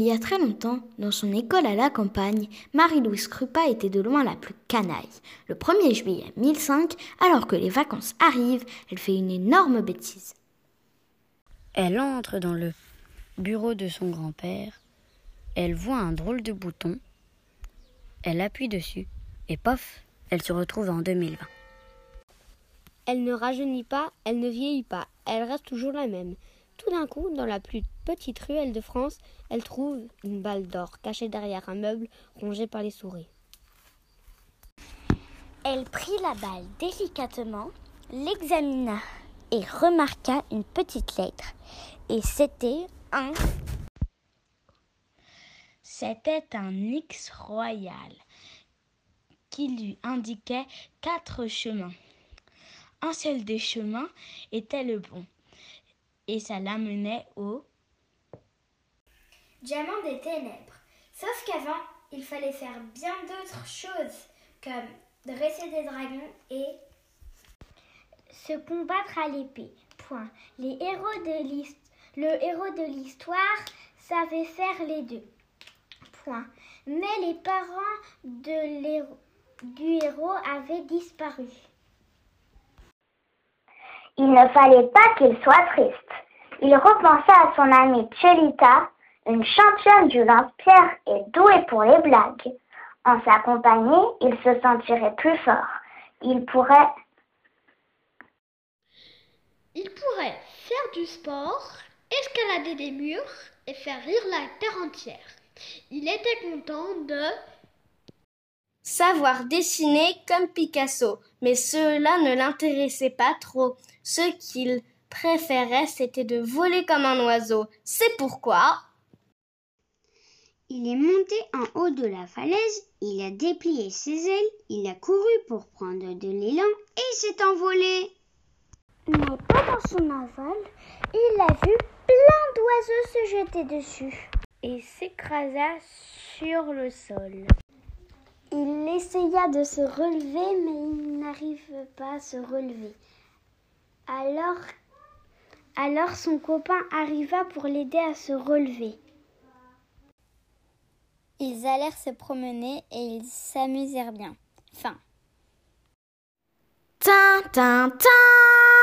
y a très longtemps, dans son école à la campagne, Marie-Louise Krupa était de loin la plus canaille. Le 1er juillet 1005, alors que les vacances arrivent, elle fait une énorme bêtise. Elle entre dans le bureau de son grand-père. Elle voit un drôle de bouton. Elle appuie dessus et pof, elle se retrouve en 2020. Elle ne rajeunit pas, elle ne vieillit pas, elle reste toujours la même. Tout d'un coup, dans la plus petite ruelle de France, elle trouve une balle d'or cachée derrière un meuble rongé par les souris. Elle prit la balle délicatement, l'examina et remarqua une petite lettre. Et c'était un... C'était un X royal qui lui indiquait quatre chemins. Un seul des chemins était le bon, et ça l'amenait au diamant des ténèbres. Sauf qu'avant, il fallait faire bien d'autres choses, comme dresser des dragons et se combattre à l'épée. Point. Les héros de le héros de l'histoire savait faire les deux. Point. Mais les parents de du héros avaient disparu. Il ne fallait pas qu'il soit triste. Il repensa à son amie Chelita, une championne du lance-pierre et douée pour les blagues. En sa compagnie, il se sentirait plus fort. Il pourrait il pourrait faire du sport, escalader des murs et faire rire la terre entière. Il était content de savoir dessiner comme Picasso, mais cela ne l'intéressait pas trop. Ce qu'il préférait, c'était de voler comme un oiseau. C'est pourquoi il est monté en haut de la falaise, il a déplié ses ailes, il a couru pour prendre de l'élan et s'est envolé. Mais pendant son envol, il a vu plein d'oiseaux se jeter dessus et s'écrasa sur le sol. Il essaya de se relever, mais il n'arrive pas à se relever. Alors, alors son copain arriva pour l'aider à se relever. Ils allèrent se promener et ils s'amusèrent bien. Fin. Tin, tin, tin